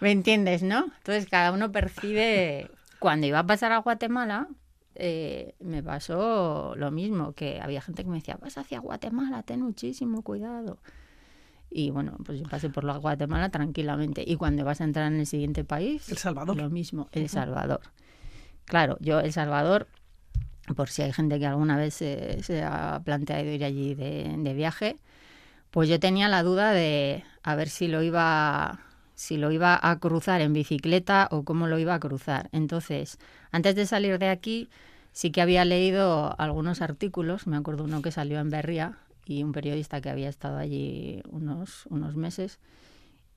E: ¿Me entiendes, no? Entonces cada uno percibe. Cuando iba a pasar a Guatemala, eh, me pasó lo mismo, que había gente que me decía, vas hacia Guatemala, ten muchísimo cuidado. Y bueno, pues yo pasé por la Guatemala tranquilamente. Y cuando vas a entrar en el siguiente país,
A: El Salvador.
E: lo mismo, El Salvador. Claro, yo El Salvador, por si hay gente que alguna vez se, se ha planteado ir allí de, de viaje, pues yo tenía la duda de a ver si lo iba si lo iba a cruzar en bicicleta o cómo lo iba a cruzar. Entonces, antes de salir de aquí, sí que había leído algunos artículos, me acuerdo uno que salió en Berria y un periodista que había estado allí unos, unos meses.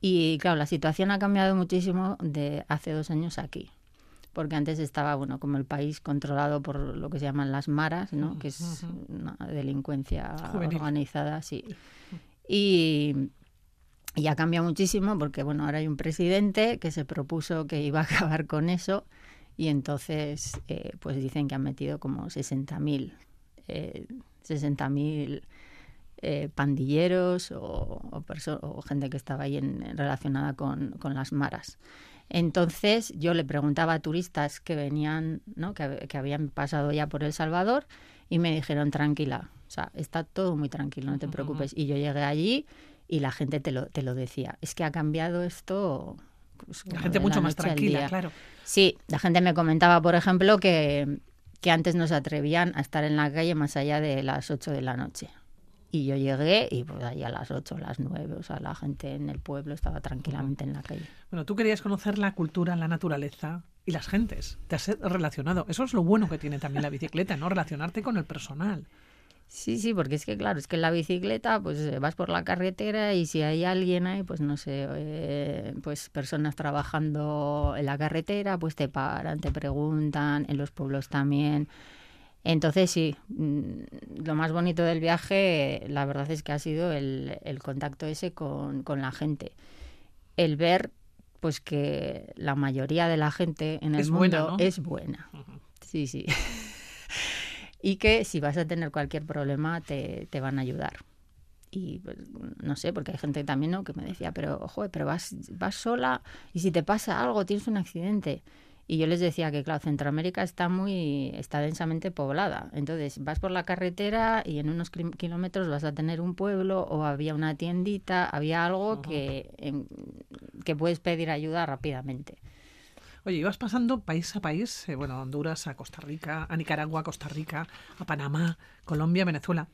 E: Y claro, la situación ha cambiado muchísimo de hace dos años aquí. Porque antes estaba, bueno, como el país controlado por lo que se llaman las maras, ¿no? Que es una delincuencia
A: Juvenil.
E: organizada, sí. Y, y ha cambiado muchísimo porque, bueno, ahora hay un presidente que se propuso que iba a <laughs> acabar con eso y entonces, eh, pues dicen que han metido como 60.000 eh, 60.000 eh, pandilleros o, o, gente que estaba ahí en- relacionada con, con las maras. Entonces yo le preguntaba a turistas que venían, ¿no? que, que habían pasado ya por El Salvador y me dijeron tranquila, o sea, está todo muy tranquilo, no te preocupes. Y yo llegué allí y la gente te lo, te lo decía, es que ha cambiado esto. pues,
A: La gente mucho
E: la
A: más tranquila, claro.
E: Sí, la gente me comentaba, por ejemplo, que, que antes no se atrevían a estar en la calle más allá de las 8 de la noche. Y yo llegué y pues ahí a las 8, a las 9, o sea, la gente en el pueblo estaba tranquilamente en la calle.
A: Bueno, tú querías conocer la cultura, la naturaleza y las gentes. Te has relacionado. Eso es lo bueno que tiene también la bicicleta, ¿no? Relacionarte con el personal.
E: Sí, sí, porque es que claro, es que en la bicicleta pues eh, vas por la carretera y si hay alguien ahí, pues no sé, eh, pues personas trabajando en la carretera, pues te paran, te preguntan, en los pueblos también. Entonces sí, mm, lo más bonito del viaje, la verdad es que ha sido el, el contacto ese con, con la gente. El ver pues que la mayoría de la gente en el
A: Es
E: mundo
A: buena, ¿no?
E: es buena. Sí, sí. <laughs> y que si vas a tener cualquier problema te, te van a ayudar. Y pues, no sé, porque hay gente también ¿no? que me decía, pero ojo, pero vas, vas sola y si te pasa algo, tienes un accidente. Y yo les decía que, claro, Centroamérica está muy, está densamente poblada. Entonces vas por la carretera y en unos kilómetros vas a tener un pueblo o había una tiendita, había algo que, en- que puedes pedir ayuda rápidamente.
A: Oye, ibas pasando país a país, eh, bueno, a Honduras, a Costa Rica, a Nicaragua, a Costa Rica, a Panamá, Colombia, Venezuela.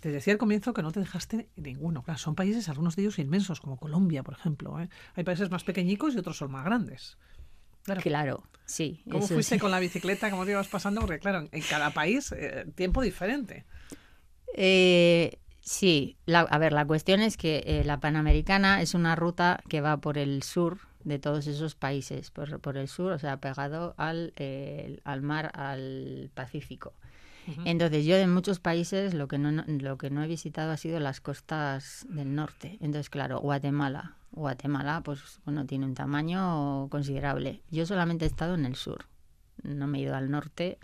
A: Te decía al comienzo que no te dejaste ninguno. Claro, son países, algunos de ellos inmensos, como Colombia, por ejemplo. ¿eh? Hay países más pequeñicos y otros son más grandes. Claro.
E: Claro, sí.
A: ¿Cómo fuiste
E: sí.
A: con la <laughs> bicicleta? ¿Cómo te ibas pasando? Porque, claro, en cada país, eh, tiempo diferente.
E: Eh, sí, la- a ver, la cuestión es que eh, la Panamericana es una ruta que va por el sur de todos esos países, por, por el sur, o sea, pegado al, eh, al mar, al Pacífico. Entonces, yo de muchos países lo que, no, no- lo que no he visitado ha sido las costas del norte. Entonces, claro, Guatemala. Guatemala, pues bueno, tiene un tamaño considerable. Yo solamente he estado en el sur, no me he ido al norte.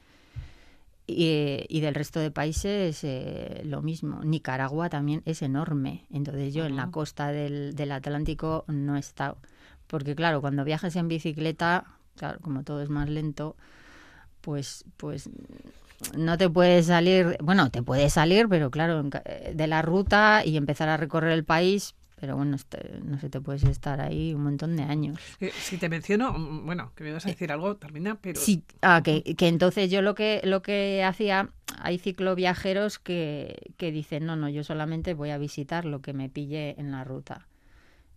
E: Y, y del resto de países eh, lo mismo. Nicaragua también es enorme. Entonces yo en la costa del, del Atlántico no he estado. Porque claro, cuando viajas en bicicleta, claro, como todo es más lento, pues, pues no te puedes salir, bueno, te puedes salir, pero claro, eh, de la ruta y empezar a recorrer el país, pero bueno, este- no sé, te puedes estar ahí un montón de años.
A: Eh, si te menciono, mm, bueno, que me vas a decir algo, termina, pero
E: Sí, ah, que, que entonces yo lo que lo que hacía, hay cicloviajeros que, que dicen, no, no, yo solamente voy a visitar lo que me pille en la ruta.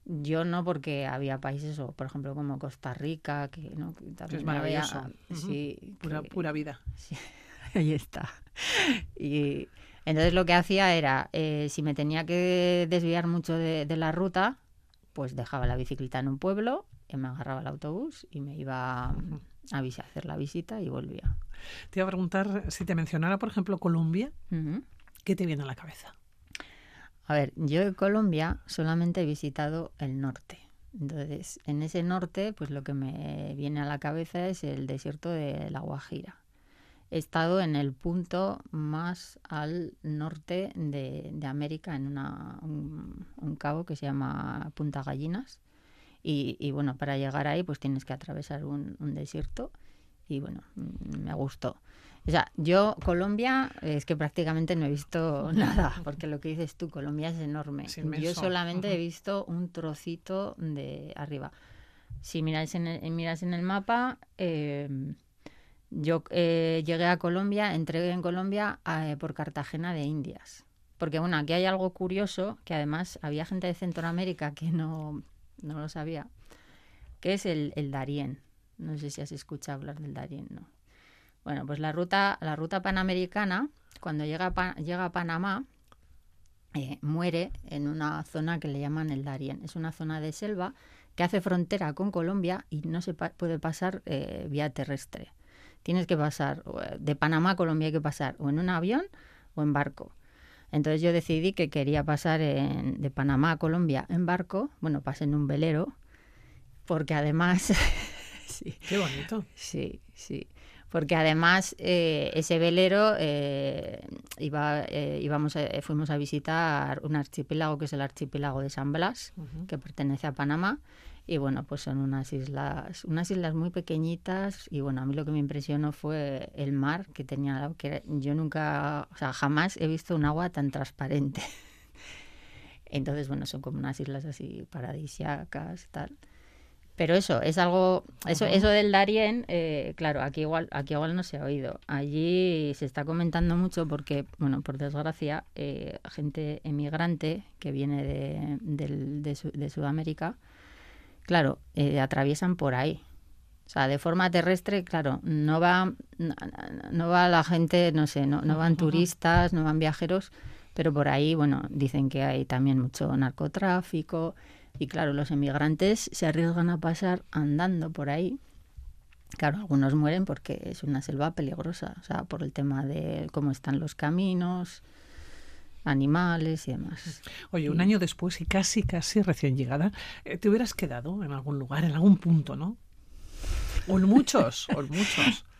E: Yo no, porque había países, o por ejemplo como Costa Rica, que, ¿no? que también había-
A: maravilloso. Ujú.
E: sí,
A: pura,
E: que-
A: pura vida.
E: Sí, <laughs> ahí está. Y entonces lo que hacía era, eh, si me tenía que desviar mucho de, de la ruta, pues dejaba la bicicleta en un pueblo, y me agarraba el autobús y me iba a visi- a hacer la visita y volvía.
A: Te iba a preguntar si te mencionara, por ejemplo, Colombia. ¿qué te viene a la cabeza?
E: A ver, yo en Colombia solamente he visitado el norte. Entonces, en ese norte, pues lo que me viene a la cabeza es el desierto de La Guajira. He estado en el punto más al norte de, América, en una, un, cabo que se llama Punta Gallinas. Y, bueno, para llegar ahí, pues tienes que atravesar un, un desierto. Y bueno, mm, me gustó. O sea, yo Colombia es que prácticamente no he visto <laughs> nada, porque lo que dices tú, Colombia es enorme.
A: Es
E: yo solamente he visto un trocito de arriba. Si miráis en el, miras en el mapa, eh, yo eh, llegué a Colombia, entré en Colombia eh, por Cartagena de Indias. Porque bueno, aquí hay algo curioso, que además había gente de Centroamérica que no, no lo sabía, que es el, el Darién. No sé si has escuchado hablar del Darién, ¿no? Bueno, pues la ruta, la ruta panamericana, cuando llega a, llega a Panamá, eh, muere en una zona que le llaman el Darién. Es una zona de selva que hace frontera con Colombia y no se pa- puede pasar eh, vía terrestre. Tienes que pasar, eh, de Panamá a Colombia hay que pasar o en un avión o en barco. Entonces yo decidí que quería pasar en- de Panamá a Colombia en barco, bueno, pasé en un velero, porque además, <laughs> sí,
A: Qué bonito.
E: Sí, sí. Porque además eh, ese velero eh, iba, eh, íbamos a- fuimos a visitar un archipiélago que es el archipiélago de San Blas, que pertenece a Panamá. Y bueno, pues son unas islas, unas islas muy pequeñitas. Y bueno, a mí lo que me impresionó fue el mar que tenía, que yo nunca, o sea, jamás he visto un agua tan transparente. <laughs> Entonces, bueno, son como unas islas así paradisiacas y tal. Pero eso, es algo, eso, eso del Darién, eh, claro, aquí igual, aquí igual no se ha oído. Allí se está comentando mucho porque, bueno, por desgracia, eh, gente emigrante que viene de, del- de, de Sudamérica, claro, eh, atraviesan por ahí. O sea, de forma terrestre, claro, no va, no, no va la gente, no sé, no, no van turistas, no van viajeros, pero por ahí, bueno, dicen que hay también mucho narcotráfico y claro, los emigrantes se arriesgan a pasar andando por ahí. Claro, algunos mueren porque es una selva peligrosa, o sea, por el tema de cómo están los caminos, animales y demás.
A: Oye, un año después y casi, casi recién llegada, eh, te hubieras quedado en algún lugar, en algún punto, ¿no? O en muchos, o en muchos. <laughs>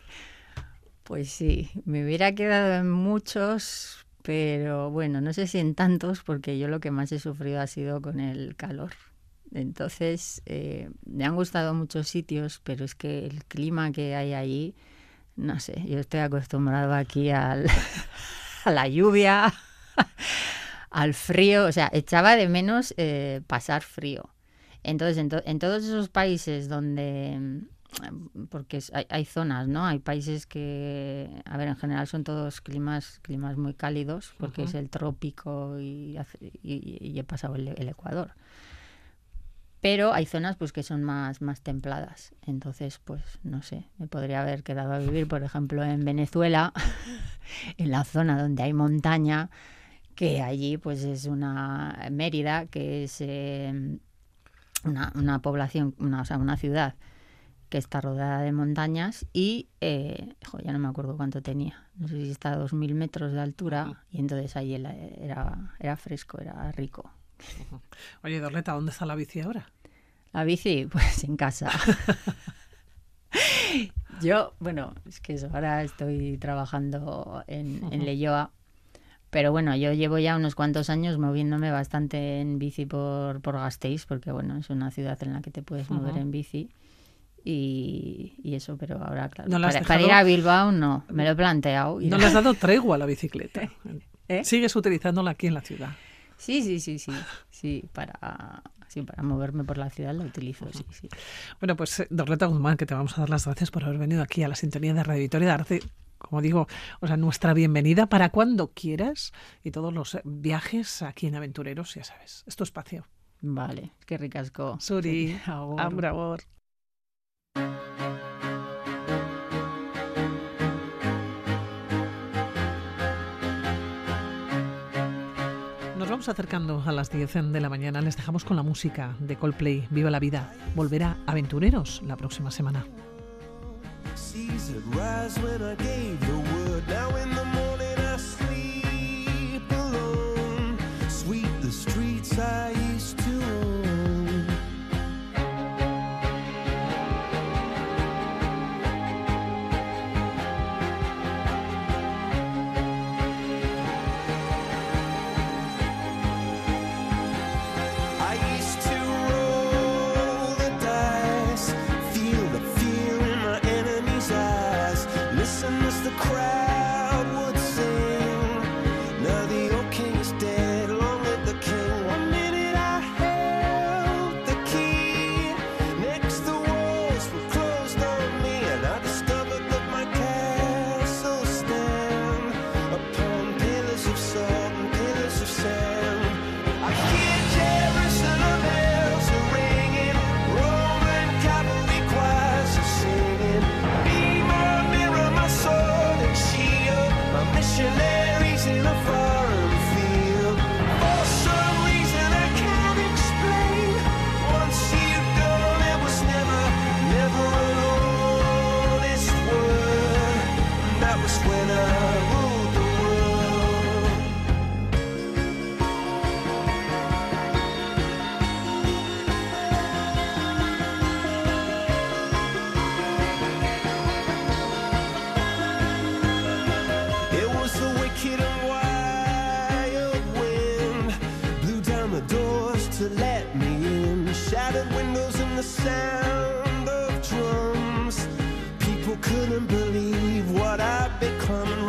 E: Pues sí, me hubiera quedado en muchos, pero bueno, no sé si en tantos, porque yo lo que más he sufrido ha sido con el calor. Entonces, eh, me han gustado muchos sitios, pero es que el clima que hay ahí, no sé, yo estoy acostumbrado aquí al, <laughs> a la lluvia, <laughs> al frío, o sea, echaba de menos eh, pasar frío. Entonces, en, to- en todos esos países donde, mm, porque hay, hay zonas, ¿no? Hay países que, a ver, en general son todos climas, climas muy cálidos, porque es el trópico y, y- y he pasado el, el Ecuador. Pero hay zonas pues que son más, más templadas. Entonces, pues no sé, me podría haber quedado a vivir, por ejemplo, en Venezuela, <laughs> en la zona donde hay montaña, que allí pues es una Mérida, que es eh, una, una población, una, o sea, una ciudad que está rodeada de montañas y eh, jo, ya no me acuerdo cuánto tenía, no sé si está a 2.000 metros de altura y entonces ahí era, era fresco, era rico. <laughs>
A: Oye, Dorleta, ¿dónde está la bici ahora?
E: La bici, <laughs> pues en casa. <laughs> Yo, bueno, es que eso, ahora estoy trabajando en, en Leyoa, pero bueno, yo llevo ya unos cuantos años moviéndome bastante en bici por, por Gasteiz, porque bueno, es una ciudad en la que te puedes mover en bici. Y, y eso, pero ahora, claro,
A: ¿No le has
E: para, ir a Bilbao no, me lo he planteado.
A: No le has dado tregua a la bicicleta.
E: ¿Eh?
A: Sigues utilizándola aquí en la ciudad.
E: Sí, sí, sí, sí, sí, para, sí, para moverme por la ciudad lo utilizo, sí, sí.
A: Bueno, pues eh, Dorleta Guzmán, que te vamos a dar las gracias por haber venido aquí a la sintonía de Radio Victoria, darte, como digo, o sea, nuestra bienvenida para cuando quieras y todos los eh, viajes aquí en Aventureros, ya sabes, es tu espacio.
E: Vale, qué ricasco.
A: Suri,
E: Sí, agur,
A: agur. Vamos acercando a las 10 de la mañana. Les dejamos con la música de Coldplay. Viva la vida. Volverá Aventureros la próxima semana.
D: Couldn't believe what I'd become.